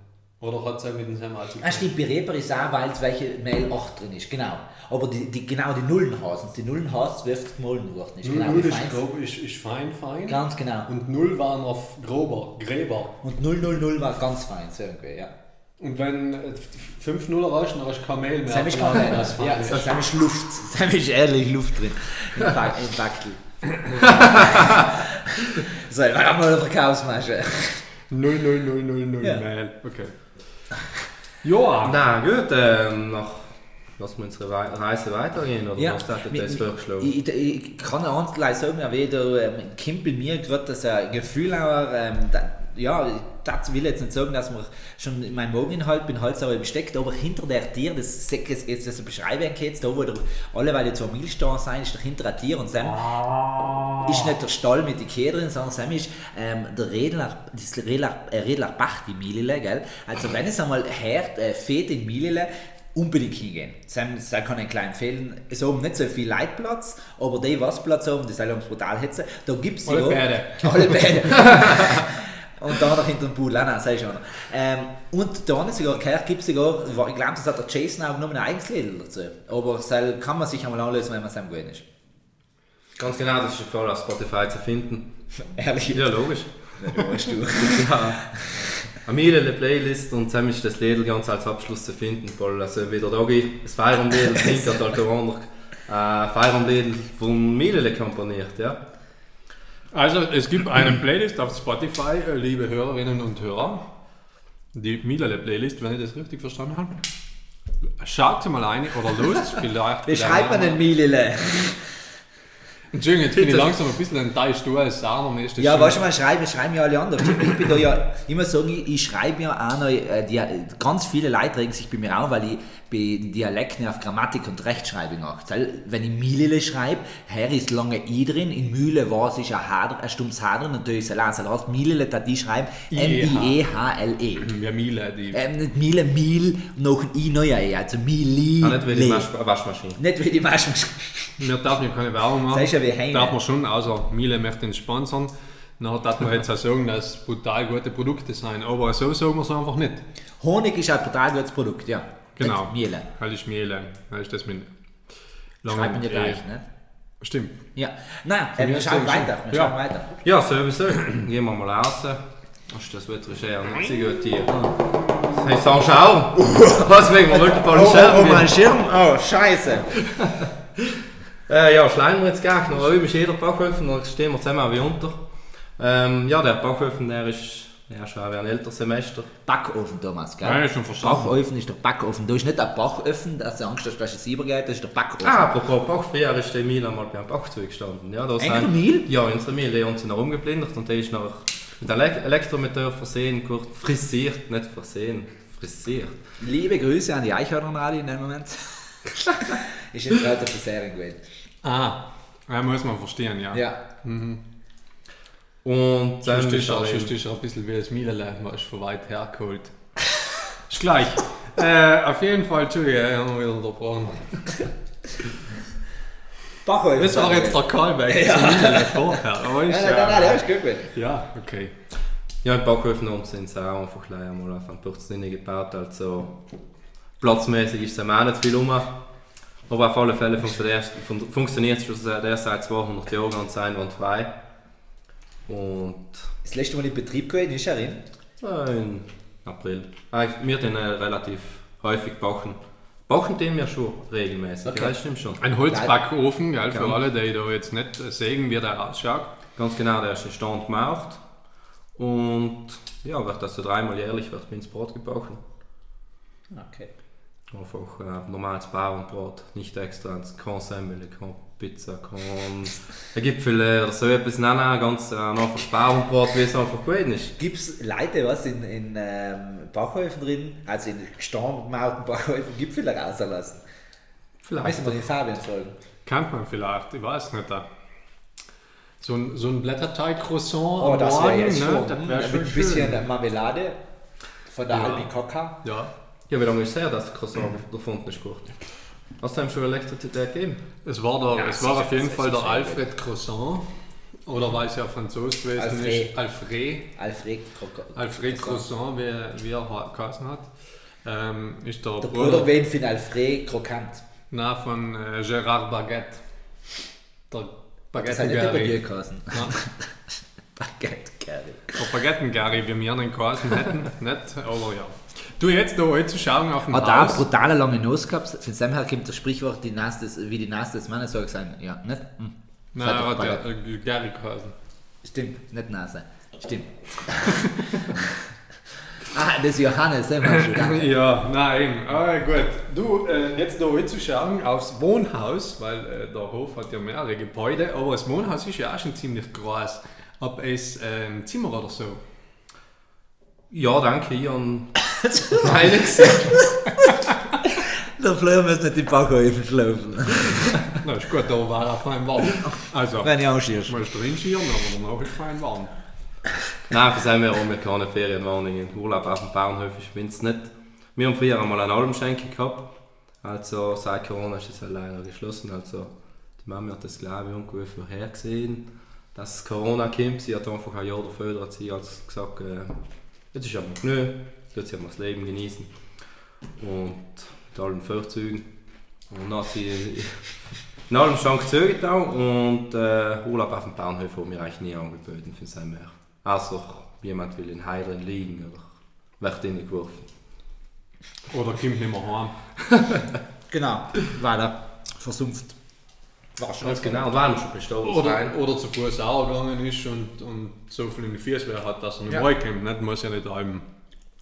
S1: Oder hat es auch mit dem Semmel zu tun?
S2: Ah, stimmt, bei Reber ist auch, weil es welche Mehl 8 drin ist, genau. Aber die, die, genau die Nullen hasen Die Nullen oft es gemahlen worden ist. Genau,
S1: 0
S2: wie
S1: ist,
S2: fein.
S1: grob, ist, ist fein, fein.
S2: Ganz genau.
S1: Und 0 war noch grober, gräber.
S2: Und 000 war ganz fein, so irgendwie, ja.
S1: Und wenn 5 0 erreicht, dann hast du kein Mehl mehr.
S2: Kein
S1: was fein
S2: Ja,
S1: ist.
S2: Sam ist Luft. Sam ist ehrlich Luft drin. Im Back- im Backel. so, wir haben mal eine Verkaufsmasche.
S1: 0 0 0 0 0
S2: Ja.
S1: Mehl. Okay. Ja.
S4: Na gut, ähm, nach, lassen wir unsere Reise weitergehen, oder was hat jetzt
S2: mi-
S4: vorgeschlagen?
S2: Ich, ich, ich kann eins gleich sagen, wie da ähm, kommt bei mir gerade das äh, Gefühl auch, ähm, da, ja, das will ich jetzt nicht sagen, dass man schon in meinem Mageninhalt bin Hals aber besteckt, aber hinter der Tier, das ich jetzt, jetzt das beschreibe ich jetzt, da wo der, alle weil zu einem Milchstall sein, ist dahinter ein Tier und Sam ist nicht der Stall mit den drin, sondern Sam ist ähm, der Redler, das Redler, äh, Redler Bach, die Milile, gell? Also wenn es einmal hört, äh, fehlt in Milile, unbedingt hingehen. Sam, Sam kann ich klein empfehlen. Es haben nicht so viel Leitplatz, aber die, was Platz haben, die sollen uns brutal hetzen. Da gibt es
S1: Alle beide.
S2: Alle beide. Und da noch hinter dem Pool, nein, nein, sag ich schon. Ähm, und da ist sogar gehört, gibt es sogar, ich glaube, das hat der Jason auch genommen, ein eigenes Lied dazu. Aber das kann man sich einmal anlösen, wenn man Sam gewöhnt ist.
S4: Ganz genau, das ist voll auf Spotify zu finden.
S2: Ehrlich.
S4: Ja, logisch.
S2: Ja, weißt du.
S4: Ja. Eine Miele Playlist und zusammen ist das Lied ganz als Abschluss zu finden, weil also wie der Doggy das Feierabendlied singt, hat halt der andere äh, Feierabendlied von Miele komponiert, ja.
S1: Also es gibt eine Playlist auf Spotify, äh, liebe Hörerinnen und Hörer. Die Milale Playlist, wenn ich das richtig verstanden habe. Schaut mal rein oder los, vielleicht.
S2: Wie schreibt man denn Milile?
S1: Entschuldigung, jetzt bin ich langsam ein bisschen enttäuscht, du als Sarner mir ist das
S2: Ja,
S1: schon-
S2: weißt du, mal schreiben, schreiben ja alle anderen. Stimmt, Ich bin da ja, muss sagen, ich, ich schreibe ja auch noch, äh, die, ganz viele Leute regen sich bei mir auf, weil ich bei Dialekten auf Grammatik und Rechtschreibung achte. Wenn ich Milile schreibe, her ist lange I drin, in Mühle war es ein, H, ein stumpfes H drin, natürlich ist es heißt Milile, da die schreiben E M-I-E-H-L-E.
S1: Ja, Miele, die.
S2: Ähm, nicht Miele, Mil, noch ein I neuer E, also Mili.
S4: Auch nicht wie die Wasch Waschmaschine.
S2: Nicht wie die Waschmaschine.
S1: Wir dürfen ja keine Werbung machen.
S2: Das ist ja wie Heine.
S1: Darf man schon, außer Miele möchte uns sponsern. Dann darf man jetzt auch sagen, dass es brutal gute Produkte sind. Aber so sagen wir es einfach nicht.
S2: Honig ist ein total gutes Produkt, ja.
S1: Genau.
S2: Miele.
S1: Das ist Miele. Das ist das mit
S2: Schreibt man ja
S1: E.
S2: gleich, ne?
S1: Stimmt.
S2: Ja. Nein, äh, wir schauen weiter. Wir
S1: Ja.
S2: schauen weiter.
S4: Ja, sowieso. Gehen wir mal raus. Ach, das Wetter ist eher nicht so gut hier. Hey, so ein Schau! Was wegen, wir wollten ein paar Scherben
S2: Schirm. Oh, scheiße.
S4: Äh, ja, schleimen wir jetzt gleich noch. Ist jeder Backofen, dann stehen wir zusammen wie unter. Ähm, ja, der Backofen, der ist ja, schon wie ein älteres Semester.
S2: Backofen, Thomas, gell?
S1: Ja, ist schon verstanden.
S2: Backofen ist der Backofen. Da ist nicht der Backofen, dass du Angst hast, dass es übergeht, das ist der Backofen.
S4: Ah, apropos Bach, früher ist der Mil einmal beim Bachzeug gestanden. Ja, da sind-
S2: Mil?
S4: Ja, unsere Mil, die haben sie noch rumgeblindert und der ist noch mit Elek Elektromotor versehen, kurz frisiert, nicht versehen, frisiert.
S2: Liebe Grüße an die Eichhörnerradio in dem Moment. ist jetzt gerade der Serie gewesen.
S1: Ah, ja, muss man verstehen, ja.
S2: Ja.
S4: Und dann
S1: Sonst
S4: ist er
S1: sonst ist er ein bisschen wie das Miele, man ist von weit hergeholt. ist gleich. äh, auf jeden Fall, Entschuldigung, ich habe wieder unterbrochen.
S2: Backofen.
S1: Das war jetzt der Callback
S2: Ja.
S1: zu Miele vorher. Aber
S2: Nein,
S1: ist,
S2: nein, nein, nein, der ist gut
S1: ja, okay.
S4: Ja, im Backofen haben sie es auch einfach gleich einmal auf einen drin gebaut. Also platzmäßig ist es auch nicht viel rum. Aber auf alle Fälle funktioniert fun- funktioniert es schon seit erst seit 200 Jahren und sein und
S2: Das letzte Mal in Betrieb gewesen, ist er in?
S4: äh, in April. Äh, Wir den äh, relativ häufig backen. Backen den wir schon regelmäßig.
S2: Okay.
S4: Ja, das stimmt schon.
S1: Ein Holzbackofen, gell, für
S4: Ja.
S1: alle, die da jetzt nicht sehen, wie der ausschaut.
S4: Ganz genau, der ist in Stand gemacht. Und ja, wird also dreimal jährlich wird ins Brot gebacken.
S2: Okay.
S4: Einfach äh, normales Bauernbrot, nicht extra ins kein Semmel, kein Pizza, kein Gipfel oder so etwas. Nein, nein, ganz äh, ein einfaches Bauernbrot, wie es einfach gewesen ist.
S2: Gibt es Leute, was in, in ähm, Backhäufen drin, also in gestanden Backhäufen, Gipfel rauslassen?
S4: Vielleicht.
S2: Weißt du, was ich Fabian fragen?
S1: Kennt man vielleicht, ich weiß nicht. da. So ein, so ein Blätterteig-Croissant
S2: Oh,
S1: am
S2: das wäre
S1: Morgen,
S2: jetzt
S1: ne?
S2: schon.
S1: Das
S2: Mit
S1: wäre schon
S2: ein bisschen
S1: schön.
S2: Marmelade von der
S1: Ja.
S2: Albicocca.
S1: Ja,
S4: Ja, wie lange ist es her, dass der Croissant gefunden ist? Kurt? Hast du ihm schon Elektrizität gegeben?
S1: es war, der,
S2: Ja,
S1: es war auf jeden Fall der. Alfred Croissant. Oder weil es ja Franzos gewesen
S2: Alfred.
S1: ist, Alfred.
S2: Alfred Croissant.
S1: Alfred Croissant, wie, wie er geheißen hat. Ähm, ist der,
S2: Der
S1: Bruder,
S2: Bruder wen von Alfred Krokant.
S1: Nein, von äh, Gérard Baguette. Der
S2: Das hat nicht der Baguette geheißen. Baguette, Gary.
S1: Der Baguette-Gary, wie wir ihn geheißen hätten. nicht, aber ja. Du jetzt da heute zu schauen auf dem
S2: Hat auch eine
S1: Haus.
S2: brutale lange Nase gehabt. Von dem her kommt das Sprichwort, die Nase des, wie die Nase des Mannes soll sein. Ja, nicht? Hm.
S1: Nein, hat äh, Gary geheißen.
S2: Stimmt, nicht Nase. Stimmt. ah, das ist Johannes, den du. danke.
S1: Ja, nein, ah, gut. Du, äh, jetzt da heute zu schauen aufs Wohnhaus, weil äh, der Hof hat ja mehrere Gebäude, aber das Wohnhaus ist ja auch schon ziemlich groß. Ob es ähm, Zimmer oder so?
S4: Ja, danke, ich meine gesehen.
S2: Der Fleur muss nicht die Backhäufen schlafen.
S1: Na, ist gut, da war er fein warm. Also,
S2: Wenn ich anschierst.
S1: mal drin schieren, aber danach ist fein warm.
S4: Nein, für sind wir auch, wir keine Ferienwohnungen. Urlaub auf dem Bauernhof ist es nicht. Wir haben früher einmal eine Almschenke gehabt. Also seit Corona ist es ja leider geschlossen. Also die Mama hat das glaube ich ungefähr vorhergesehen, dass Corona kommt. Sie hat einfach ein Jahr dafür hat sie als gesagt, äh, jetzt ist aber genug, jetzt sie mal das Leben genießen. Und mit allen Vorzügen. Und dann hat sie in allem Schrank gezögert auch und äh, Urlaub auf dem Bauernhof haben wir eigentlich nie angeboten für sein mehr. Also jemand will in Heidern liegen oder wird reingeworfen.
S1: Oder kommt nicht mehr heim.
S2: Genau, weiter. Versumpft. War schon.
S4: Ganz genau, und waren schon bestohlen.
S1: Oder, oder zu Fuß auch gegangen ist und, und so viel in die Füße hat, dass er nicht
S2: Ja.
S1: mehr kommt. Nicht? Muss ja nicht einem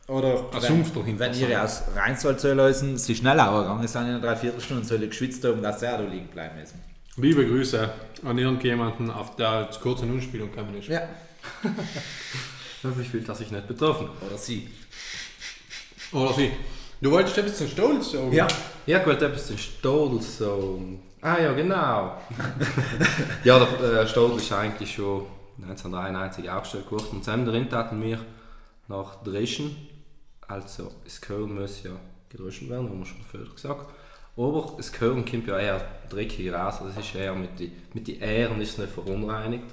S2: Oder
S1: ein Sumpf dahinter
S2: wenn ihr aus Rheinsold zu lösen, sie schneller gegangen sind in einer Dreiviertelstunde, soll ich geschwitzt haben, dass er da liegen bleiben müssen.
S1: Liebe Grüße an irgendjemanden, auf der zu kurz eine Unspielung gekommen ist.
S2: Ja.
S4: Ich fühlt er sich nicht betroffen.
S2: Oder sie.
S1: Oder sie. Du wolltest etwas zum Stolz sagen?
S2: Ja.
S4: Ja, ich wollte etwas den Stodel so. Ah ja, genau. ja, der äh, Stodel ist eigentlich schon 1993 aufgestellt worden. Und zusammen drin hatten wir nach Dreschen, also das Gehirn muss ja gedreschen werden, haben wir schon früher gesagt. Aber das Gehirn kommt ja eher dreckig raus, das ist eher mit den mit die Ähren ist nicht verunreinigt.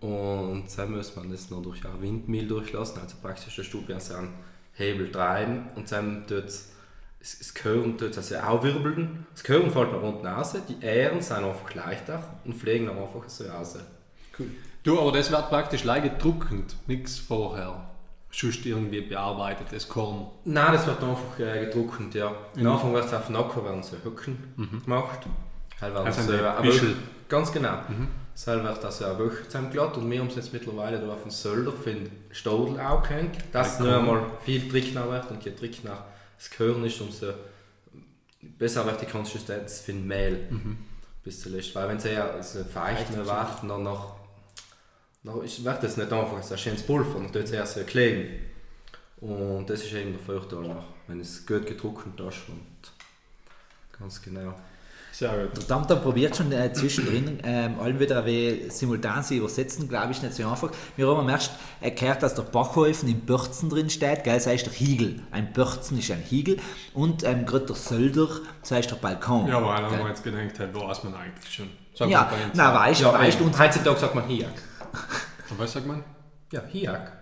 S4: Und dann muss man das noch durch ein Windmill durchlassen, also praktisch der Stub so einen Hebel treiben und dann tut das Gehirn tut also auch wirbeln. Das Gehirn fällt nach unten raus, die Ähren sind einfach gleich und fliegen dann einfach so raus.
S1: Du, aber das wird praktisch leider gedruckend, nichts vorher. Sonst irgendwie bearbeitet, das Korn.
S4: Nein, das wird einfach äh, gedruckt, ja. Am Anfang wird es auf den Nacken werden so Höcken gemacht. Halt werden
S1: Also
S4: so
S1: eine Büschel.
S4: Ganz genau. Das wird also eine Woche zusammengeladen und wir haben es jetzt mittlerweile da auf den Sölder für den Stodel auch gehängt. Dass
S1: Ja,
S4: nur
S1: cool.
S4: einmal viel Trickner wird und je Trickner das Gehirn ist, umso besser wird die Konsistenz für den Mehl. Bis zuletzt. Weil wenn es eher so feucht wird, dann nach, nach ist, wird es nicht einfach so ein schönes Pulver, dann tut es eher so kleben. Und das ist eben der Vorteil wenn es gut gedruckt ist und ganz genau.
S1: Sehr gut.
S2: Der Tamtam probiert schon äh, zwischendrin ähm, allen wieder wie simultan zu übersetzen, glaube ich, nicht so einfach. Wir haben am ersten erklärt, dass der Bachhäufen im Börzen drin steht, gell, das heißt der Hiegel. Ein Börzen ist ein Hiegel und ähm, gerade der Sölder, das heißt der Balkon.
S1: Ja, weil haben wir jetzt gedacht, halt, weiß man eigentlich schon. Sag
S2: Ja, na weißt du, weißt du,
S4: und
S2: und
S4: heutzutage sagt man Hiak.
S1: Und Was sagt man?
S4: Ja, Hiak.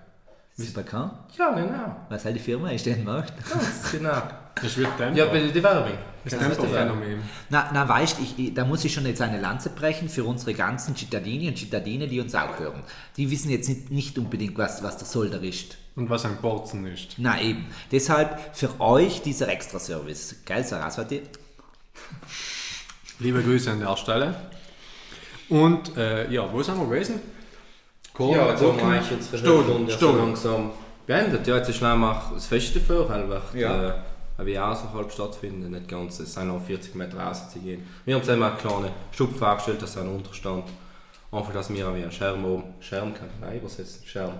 S2: ist der Balkon?
S4: Ja, genau.
S2: Was halt die Firma ist, den macht.
S4: Ganz genau.
S1: Das wird Tempo.
S4: Ja, bei die Werbung.
S1: das
S4: du die Werbung?
S1: Tempo-Phänomen.
S2: Na, na weißt ich, ich, da muss ich schon jetzt eine Lanze brechen für unsere ganzen Cittadini und Cittadine, die uns auch hören. Die wissen jetzt nicht, nicht unbedingt, was, was der Solder ist.
S1: Und was ein Borzen ist.
S2: Na eben. Deshalb für euch dieser Extra-Service. Geil, Saraswati?
S1: Liebe Grüße an der Stelle. Und äh, ja, wo sind wir gewesen? Korn,
S4: Ja, jetzt haben wir eigentlich unsere Stunde
S1: Stollen.
S4: langsam beendet. Ja, jetzt ist schnell mal das Fest dafür, weil wird
S2: Ja.
S4: äh, wie außerhalb stattfinden, nicht ganz. Es sind noch 40 Meter raus zu gehen. Wir haben uns einmal einen kleinen Stupf vorgestellt, das ist ein Unterstand. Einfach, dass wir wie einen Scherm oben, Scherm kann ich nicht übersetzen, Scherm.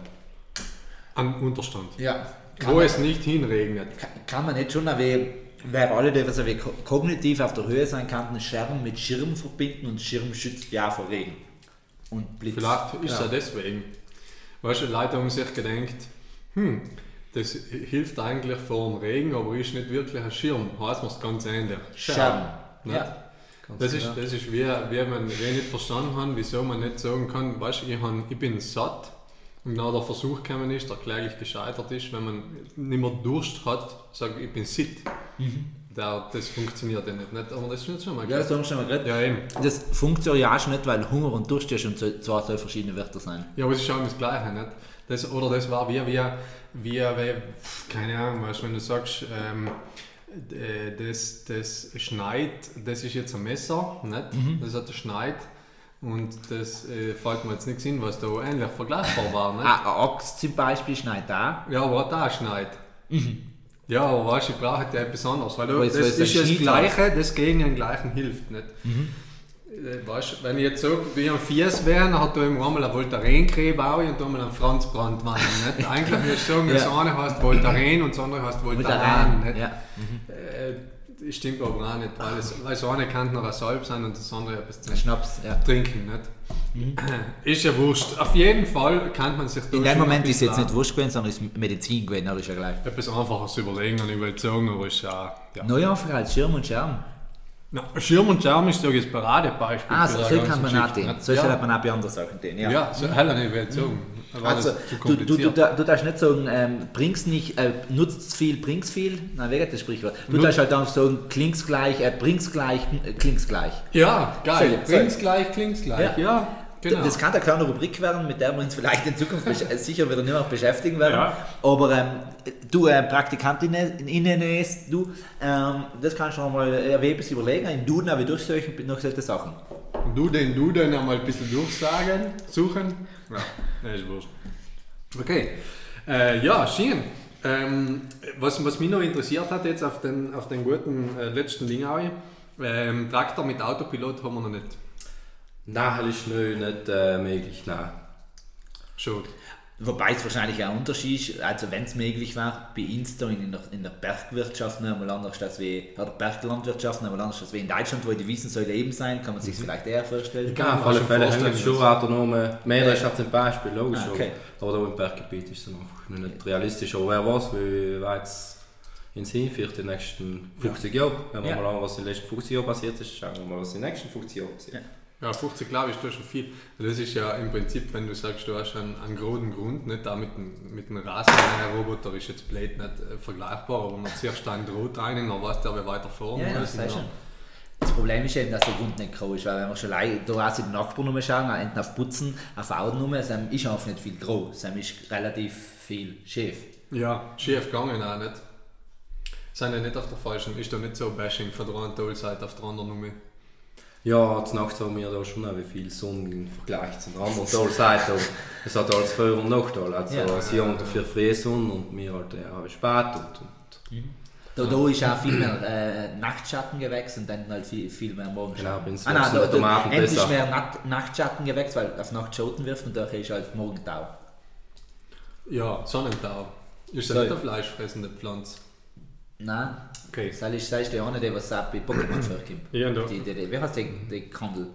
S1: An Unterstand.
S2: Ja.
S1: Wo es nicht hinregnet.
S2: Kann, kann man nicht schon, wie, wer alle, die ko- kognitiv auf der Höhe sein kann, einen Schirm mit Schirm verbinden und Schirm schützt ja vor Regen. Und Blitz.
S1: Vielleicht ist es
S2: ja.
S1: ja deswegen. Weißt du, die Leute haben sich gedacht, hm, das hilft eigentlich vor dem Regen, aber ist nicht wirklich ein Schirm. Heißt man es ganz ähnlich.
S2: Schirm. Ja.
S1: Das ist, das ist wie, wie man wie ich nicht verstanden habe, wieso man nicht sagen kann, weißt, ich, han, ich bin satt und dann der Versuch gekommen ist, der kläglich gescheitert ist, wenn man nicht mehr Durst hat, sagt ich bin sitt. Das funktioniert ja nicht, nicht. Aber das ist nicht schon mal
S2: Ja, das haben wir schon mal geredet.
S1: ja, eben.
S2: Das funktioniert ja auch schon nicht, weil Hunger und Durst ja schon zwei so verschiedene Wörter sein.
S1: Ja, aber es ist auch das Gleiche, nicht? Das, oder das war wie, wie, wie, wie keine Ahnung, weißt, wenn du sagst, ähm, äh, das, das Schneid, das ist jetzt ein Messer, nicht? Das hat ein Schneid und das äh, fällt mir jetzt nichts hin, was da ähnlich vergleichbar war, nicht?
S2: Ah, ein Axt zum Beispiel schneidet da.
S1: Ja, aber da Schneid. Ja, aber weißt du, ich brauche ja etwas anderes, weil,
S2: Weil
S1: das ist das Gleiche, das gegen den Gleichen hilft, nicht? Äh, Weißt wenn ich jetzt sage, wie ein Fies wäre, dann hat da irgendwo einmal ein Voltaren-Creme und einmal ein Franz Brandwein. Nicht? Eigentlich müsste ich sagen, das eine heißt Voltaren und das andere heißt Voltaren. Nicht?
S2: Ja.
S1: Äh, das stimmt aber auch nicht, weil, es, weil das eine kann noch ein Salb sein und das andere etwas zum
S2: Schnaps, ja.
S1: Trinken. Nicht? Ist ja wurscht. Auf jeden Fall kann man sich da
S2: In dem Moment ist es jetzt nicht wurscht gewesen, sondern ist Medizin gewesen, ist ja gleich.
S1: etwas einfaches überlegen und sagen, aber ist ja. ja.
S2: Neu einfach als Schirm und Scherm.
S1: Na, Schirm und Scherm ist sage ich, das Paradebeispiel.
S2: Ah, so, so kann man auch den.
S1: nicht?
S2: So
S1: ja.
S2: hat man auch bei anderen Sachen den. Ja.
S1: Ja, so hell ich will sagen. War
S2: Also, du, du, du, du darfst nicht sagen, ähm, bringst nicht, äh, nutzt viel, bringst viel. Nein, hat das Sprichwort? Du
S1: Nut-
S2: darfst halt dann sagen, klingst gleich, äh, bringst gleich, äh, klingst gleich.
S1: ja, geil.
S2: So, so.
S1: Klingt's gleich, klingt's gleich.
S2: Ja.
S1: Ja, genau.
S2: Das kann eine kleine Rubrik werden, mit der wir uns vielleicht in Zukunft sicher wieder nicht mehr beschäftigen werden.
S1: Ja.
S2: Aber ähm, du, äh, Praktikantinnen, innen du, ähm, das kannst du noch mal ein bisschen überlegen, in Duden aber durchsuchen, noch solche Sachen.
S1: Du den, du den einmal ein bisschen durchsagen, suchen. Ja, das ist wurscht. Okay. Äh, ja, schön. Ähm, was, was mich noch interessiert hat jetzt auf den, auf den guten äh, letzten Ding auch, ähm, Traktor mit Autopilot haben wir noch nicht.
S4: Nein, das ist neu nicht äh, möglich, nein.
S1: Schon.
S2: Wobei es wahrscheinlich auch ein Unterschied ist, also wenn es möglich war, bei uns da in der, in der Bergwirtschaft noch einmal anders als wie, oder Berglandwirtschaft noch einmal anders als wie in Deutschland, wo die Wissen soll eben sein, kann man sich vielleicht eher vorstellen.
S1: Kann
S4: Ja, auf alle Fälle
S1: vorstellen,
S4: hängen schon autonome ist halt zum Beispiel, logisch.
S2: Ah, okay.
S4: Aber da im Berggebiet ist es einfach noch nicht realistisch. Aber wer weiß, wie weit es ins hinführt in den nächsten 50 Jahren. Wenn wir
S2: Ja.
S4: mal an, was in den letzten 50 Jahren passiert ist, schauen wir mal, was in den nächsten 50 Jahren passiert.
S1: Ja, 50 glaube ich, ist da schon viel. Das ist ja im Prinzip, wenn du sagst, du hast einen, einen großen Grund, nicht da mit, dem- mit einem Rasenroboter ist jetzt blöd nicht äh, vergleichbar, aber man ziehst da einen Draht rein, dann weißt du, wer weiter vorne
S2: Ja, ja,
S1: ist.
S2: das
S1: und dann-
S2: Problem ist eben, dass der Grund nicht groß ist, weil wenn wir schon lei- da auch in den Nachbarn schauen, enten auf Putzen, auf Auto ist einfach nicht viel groß, es ist relativ viel schief.
S1: Ja, schief gegangen auch nicht. Sind ja nicht auf der falschen, ist da nicht so Bashing von der einen Tollseite auf der anderen Nummer.
S4: Ja, jetzt Nacht haben wir da schon auch wie viel Sonne im Vergleich zu der anderen Seite. Aber es hat alles Vor- und Nachteile. Also
S2: Ja.
S4: sie haben dafür freie Sonne und wir halt äh, haben spät. Und, und
S2: Da, da ist auch viel mehr äh, Nachtschattengewächs und dann halt viel, viel mehr Morgenschatten.
S4: Genau,
S2: ah, nein, da, da, endlich
S4: besser.
S2: mehr Nacht, Nachtschattengewächs, weil auf Nacht Schoten wirft und daher ist halt Morgentau.
S1: Ja, Sonnentau. Ist ja
S2: So.
S1: nicht eine fleischfressende Pflanze.
S2: Nein,
S1: Okay.
S2: das ist der eine, der was bei Pokémon vorkommt.
S1: Ja, da.
S2: Die, die, die, wie heißt der, der Kandel?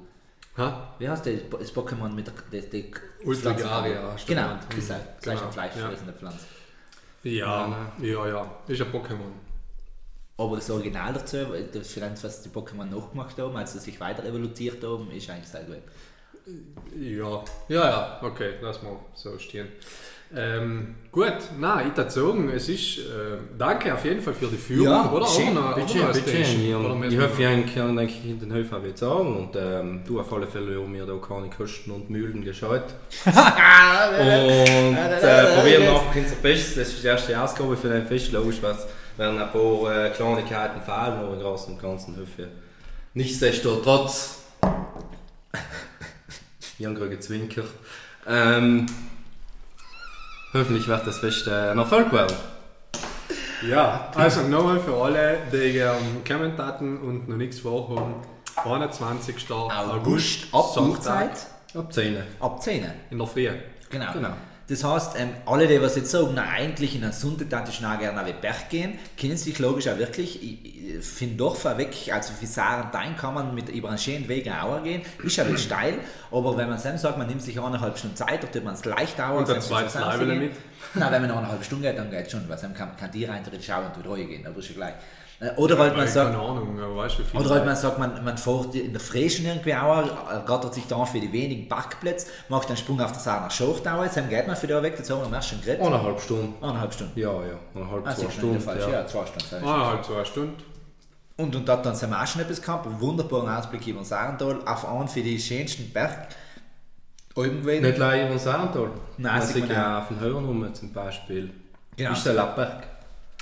S1: Ha?
S2: Wie heißt der, das Pokémon mit der, der, der
S1: Ultragaria hast du
S2: Genau,
S1: gemeint.
S2: das ist, ein- das ist
S1: Genau,
S2: eine fleischfressende Pflanze.
S1: Ja,
S4: Nein,
S1: ja, ja. Ist ein Pokémon.
S2: Aber das Original dazu, das Finanz, was die Pokémon nachgemacht haben, als sie sich weiter evolutiert haben, ist eigentlich sehr gut.
S1: Ja, ja, ja, okay, lass mal so stehen. Ähm, gut, nein, ich würde sagen, es ist. Äh, danke auf jeden Fall für die Führung,
S2: Ja,
S1: oder?
S2: schön,
S1: Oder
S4: Bitte, bitte.
S1: Station?
S4: Ich, hoffe, ich kann denke ich, in den Höfen wird sagen und ähm, du auf alle Fälle ja mir da keine Kosten und Mühlen geschaut. und äh, probieren einfach unser Bestes. Das ist die erste Ausgabe für den Fisch. Logisch was werden ein paar äh, Kleinigkeiten fallen, aber im Großen und Ganzen hoffe ich. Nichtsdestotrotz. Ich habe gerade gezwinkert. Ähm, hoffentlich wird das Fest äh, ein Erfolg werden.
S1: Ja, also nochmal für alle, die ähm, Kommentaten und noch nichts vorhaben. 21.
S2: August, ab
S1: Sonntag
S2: Uhrzeit,
S4: Ab 10.
S2: ab 10.
S1: in der Früh.
S2: Genau.
S4: Genau.
S2: Das heißt, ähm, alle, die was jetzt sagen, na eigentlich in dann ich noch gerne auf den Berg gehen, kennen sich logisch auch wirklich. Ich, ich finde doch vorweg, also für Sarentein kann man mit über einen schönen Weg eine Auer gehen, ist ein bisschen steil, aber wenn man dann sagt, man nimmt sich eineinhalb Stunden Zeit, dann tut man es leicht Auer.
S1: Und
S2: dann zusammen
S1: Leibele mit.
S2: Nein, wenn man noch eineinhalb Stunden geht, dann geht es schon, weil dann kann, kann die rein theoretisch auch und wieder gehen, aber ist ja gleich. Äh, Oder halt man
S1: Weil,
S2: sagt,
S1: Ahnung, weißt
S2: Oder halt man sagt, man, man fährt in der Frischen irgendwie auch, ergattert sich da für die wenigen Parkplätze, macht einen Sprung auf der nach Schochtau, jetzt haben geht man für da weg, dazu haben wir ersten geredet.
S4: Eineinhalb Stunden.
S2: Eineinhalb Stunden.
S4: Ja, ja. Eineinhalb,
S2: Ah,
S4: zwei Stunden.
S2: falsch. Ja.
S4: Ja.
S2: zwei Stunden.
S1: Eineinhalb, zwei Stunden.
S2: Und, und dort dann sind wir auch schon etwas gehabt, einen wunderbaren Ausblick über den Sarental, auf einen für die schönsten Berg. Gewesen.
S4: Nicht leider über den Sarental.
S2: Nein,
S4: das ist ja auf den Hören rum zum Beispiel.
S2: Genau.
S4: Ist der Lappberg.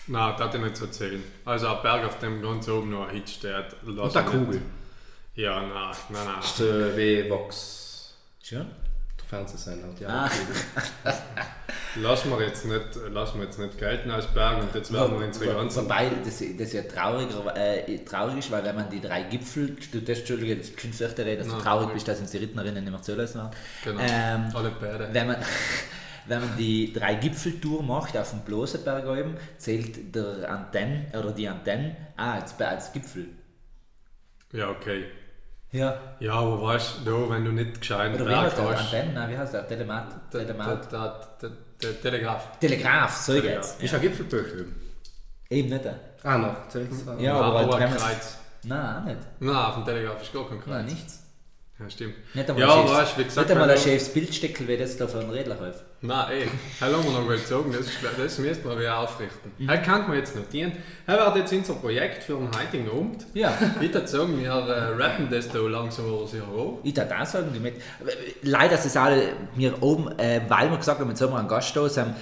S1: Nein, das hat ich nicht so erzählen. Also ein Berg, auf dem ganz oben noch ein Hit steht. lass
S4: Und der
S1: ich
S4: Kugel.
S1: nicht- Ja, nein, nein, nein.
S4: Das ist äh, wie Vox.
S2: Schön.
S4: Der Fernsehsender. Ja,
S2: Ah.
S1: Lassen wir jetzt nicht, lassen wir jetzt nicht gelten als Berg und jetzt werden wir unsere ganzen.
S2: Wobei das, das ja trauriger, äh, traurig ist, weil wenn man die drei Gipfel, du das Entschuldige, das kannst du reden, dass du traurig bist, dass uns die Rittnerinnen nicht mehr zulassen haben.
S1: Genau.
S2: Ähm,
S1: Alle beide.
S2: wenn man, wenn man die drei Gipfeltour macht auf dem Blosenberg oben, zählt der Antenne oder die Antenne ah, als, als Gipfel.
S1: Ja, okay.
S2: Ja.
S1: Ja, aber weißt du, wenn du nicht gescheiten
S2: Oder wie heißt der? Antenne? Nein, wie heißt der? Telemat? Telemat?
S1: Telegraph.
S2: Telegraph, so geht's.
S4: Ist ein Gipfelböch oben.
S2: Eben nicht.
S4: Ah, noch.
S2: Ja, aber
S1: aber Kreuz.
S2: Nein, auch nicht.
S1: Nein, auf dem Telegraph ist gar kein Kreuz.
S2: Nein, nichts.
S1: Ja, stimmt.
S2: Nicht einmal
S1: ja, weißt wie gesagt,
S2: nicht einmal ein Chefs Bildstickel wie das da von Redlerhof.
S1: Nein, ey, das haben wir noch sagen, das, ist- das müssen wir wieder aufrichten. Das kann man jetzt notieren. Das wird jetzt unser Projekt für den heutigen Abend.
S2: Ja.
S1: Ich würde sagen, wir äh, rappen das da langsam aber sicher hoch.
S2: Ich darf auch sagen, mit, leider ist es alle mir oben, äh, weil wir gesagt haben, jetzt haben wir einen Gast da, sind,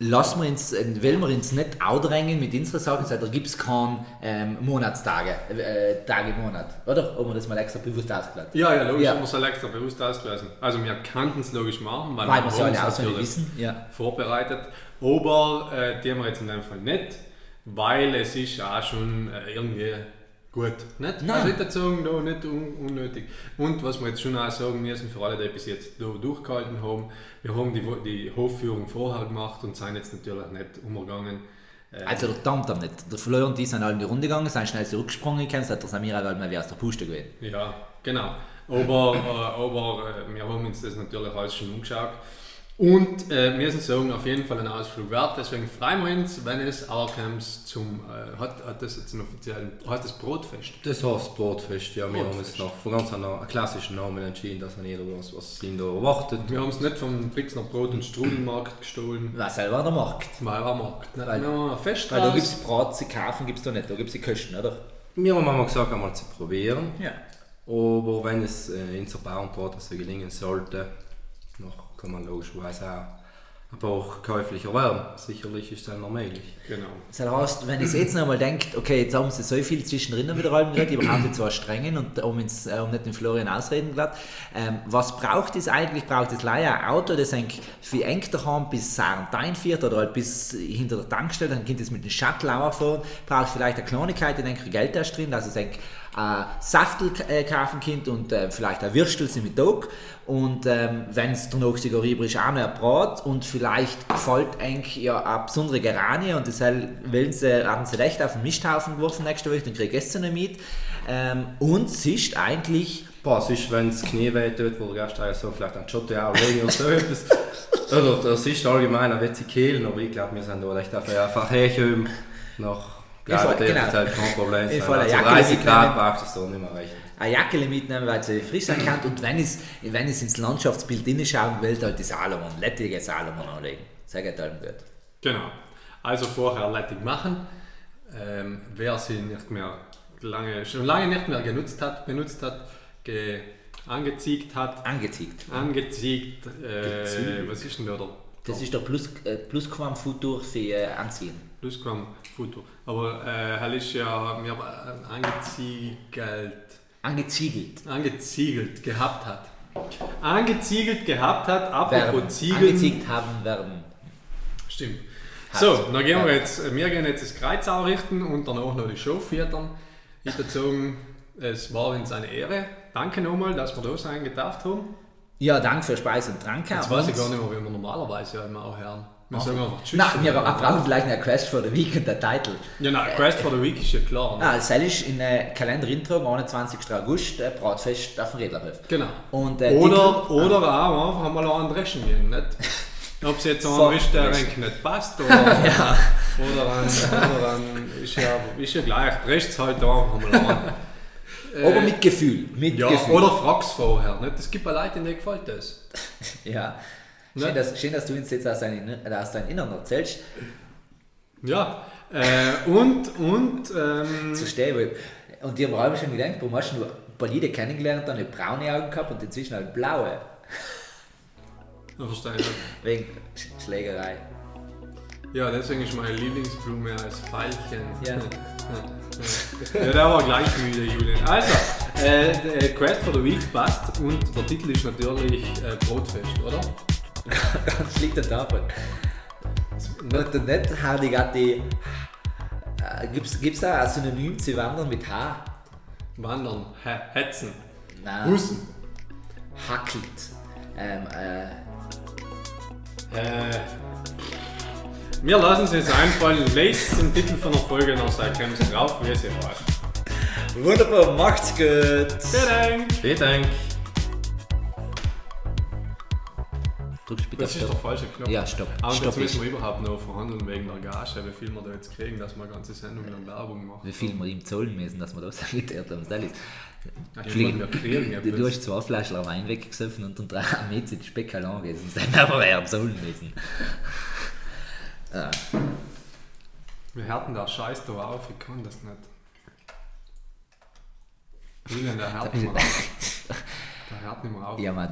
S2: lassen wir uns, äh, wollen wir uns nicht outdrängen mit unseren Sachen, da gibt es keine ähm, Monatstage, äh, Tage im Monat, oder? Ob wir das mal extra bewusst ausgeladen.
S1: Ja, ja, logisch,
S2: Ja.
S1: haben wir es extra bewusst ausgelassen. Also wir könnten es logisch machen, weil,
S2: Weil
S1: wir
S2: es
S1: haben
S2: alle
S1: es
S2: auswendig wissen. Ja.
S1: vorbereitet. Aber äh, die haben wir jetzt in dem Fall nicht, weil es ist auch schon äh, irgendwie gut. Nicht?
S2: Nein.
S1: Also ich würde sagen, da nicht un unnötig. Und was wir jetzt schon auch sagen müssen, für alle, die bis jetzt da durchgehalten haben, wir haben die, die Hofführung vorher gemacht und sind jetzt natürlich nicht umgegangen. Äh,
S2: Also der Tamtam nicht. Der Florian und die sind alle in die Runde gegangen, sind schnell zurückgesprungen, kennst hat der Samira halt mal wie aus der Puste gewesen.
S1: Ja, genau. Aber, äh, aber äh, wir haben uns das natürlich alles schon angeschaut. Und äh, wir müssen sagen, auf jeden Fall ein Ausflug wert. Deswegen freuen wir uns, wenn es Outcomes zum, äh, hat, hat das jetzt einen offiziellen, hat das Brotfest.
S4: Das heißt Brotfest, ja. Wir haben uns noch von ganz einen klassischen Namen entschieden, dass man jeder was, was ihn da erwartet.
S1: Wir haben es nicht vom Brixner Brot- und Strudelmarkt gestohlen.
S2: Was selber der Markt.
S1: Weil war Markt. Nicht
S2: Weil-
S1: nur ein Fest
S2: Weil da gibt es Brat, sie kaufen gibt es da nicht, da gibt es die Köchen, oder?
S4: Wir haben einmal gesagt, einmal zu probieren.
S2: Ja.
S4: Aber wenn es äh, in so Bauernbrot so gelingen sollte, noch kann man logischerweise auch ein paar käuflicher werden. Sicherlich ist das noch möglich.
S1: Genau.
S2: Das heißt, wenn ich jetzt noch mal denkt, okay, jetzt haben sie so viel zwischendrin wieder allem geredet, überhaupt nicht so strengen und um, ins, äh, um nicht den Florian ausreden glatt. Ähm, was braucht es eigentlich? Braucht es leider ein Auto, das ein wie eng daheim bis Sarntein fährt oder halt bis hinter der Tankstelle, dann ihr es mit dem Shuttle auch fahren. Braucht vielleicht eine Kleinigkeit, in denke Geld erst drin, dass es ein Saftel kaufen könnt und äh, vielleicht ein Würstel mit Mittag. Und ähm, wenn es danach sogar übrig ist, auch noch ein Brat und vielleicht gefällt eigentlich ja eine besondere Geranie und deshalb wollen sie, haben sie recht auf den Misthaufen geworfen nächste Woche, dann kriege ich sie noch mit. Ähm, und es ist eigentlich,
S4: Boah, es ist, wenn das Knie weh tut, wo der Gast so vielleicht ein Schotte auch Ring oder so etwas. Oder das ist allgemein ein wetzig Kehlen, aber ich glaube, wir sind da recht einfach hergekommen. Nach, Ich,
S2: genau.
S4: das ist halt kein Problem.
S2: Eine
S4: Also
S2: Jacke
S4: 30
S2: mitnehmen.
S4: Grad braucht es da nicht mehr reichen.
S2: eine Jacke mitnehmen, weil sie frisch sein kann und wenn es, wenn es ins Landschaftsbild hineinschauen will, halt die Salomon, lettige Salomon anlegen. Sehr geht halt gut.
S1: Genau. Also vorher Leitung machen. Ähm, wer sie nicht mehr lange, schon lange nicht mehr genutzt hat, benutzt hat, ge, angeziegt hat,
S2: Angezeigt.
S1: angeziegt, äh, was ist denn da der
S2: Das ist der Plus, äh, Plusquam-Futur für äh, Anziehen.
S1: Plusquam-Foto? Aber äh, halt ist ja, wir haben angeziegelt,
S2: Angeziegelt.
S1: angeziegelt gehabt hat. Angeziegelt gehabt hat, apropos Ziegeln.
S2: Angeziegt haben werden.
S1: Stimmt.
S2: Hat.
S1: So, dann gehen wir jetzt, wir gehen jetzt das Kreuz ausrichten und danach noch die Show füttern. Ich würde sagen, es war uns eine Ehre. Danke nochmal, dass wir da sein gedacht haben.
S2: Ja, danke für Speise und Trank.
S1: Jetzt weiß ich gar nicht mehr, wie wir normalerweise ja immer auch hören. Wir sagen einfach Tschüss.
S2: Nein, wir brauchen vielleicht eine Quest for the Week und der Titel.
S1: Ja, nein, Quest for the Week ist ja klar. Ne?
S2: Ah, das ist in den Kalender eintragen, 21. August, äh, Bratfest auf dem Redlerhof.
S1: Genau.
S2: Und, äh,
S1: oder,
S2: Titel-
S1: oder auch einfach mal an Dreschen gehen. Nicht? Ob es jetzt einer ist, der eigentlich nicht passt oder,
S2: Ja.
S1: oder, an, oder an, ist, ja, ist ja gleich. Rechts halt einfach mal an.
S2: Aber mit Gefühl. Mit
S1: Ja,
S2: Gefühl.
S1: oder frag's vorher. Nicht? Es gibt ja Leute, denen gefällt das.
S2: Ja.
S1: Ne?
S2: Schön, dass, schön, dass du uns jetzt aus deinem, aus deinem Innern erzählst.
S1: Ja, äh, und, und, ähm,
S2: Zu stehen. Und ich habe allem schon gedacht, warum hast du nur Lieder kennengelernt, dann eine braune Augen gehabt und inzwischen halt blaue.
S1: ich verstehe nicht.
S2: Wegen Sch Schlägerei.
S1: Ja, deswegen ist meine Lieblingsblume als Veilchen.
S2: Ja.
S1: ja, der war gleich müde, Julian. Also, äh, Quest for the Week passt und der Titel ist natürlich äh, Brotfest, oder?
S2: Ganz schlicht und einfach. Und nicht Hardigatti. Äh, gibt's, gibt's da ein Synonym zu wandern mit H?
S1: Wandern, he hetzen,
S2: Nein.
S1: husten.
S2: Hackelt. Ähm, äh,
S1: Äh, wir lassen es jetzt einfallen. Lest den Titel von der Folge noch, sei kommt drauf, wie es ihr wollt.
S2: wunderbar, macht's gut.
S1: Vielen Dank!
S4: Vielen Dank.
S2: Drückst bitte
S1: Das ist der falsche Knopf.
S2: Ja, stopp.
S1: Aber
S2: stopp
S1: jetzt müssen wir überhaupt noch verhandeln wegen der Gage, wie viel wir da jetzt kriegen, dass wir eine ganze Sendung lang Werbung machen.
S2: Wie viel wir ihm zahlen müssen, dass wir das angeklärt haben. Das ist du, hast zwei Flaschen Wein weggesoffen und unter einem Mädchen Speckalon gewesen. Das hätten wir aber zahlen müssen. Ja.
S1: Wir härten da Scheiß da auf, ich kann das nicht. Julian, der hört nicht mehr auf. Der hört nicht mehr auf.
S2: Ja, man,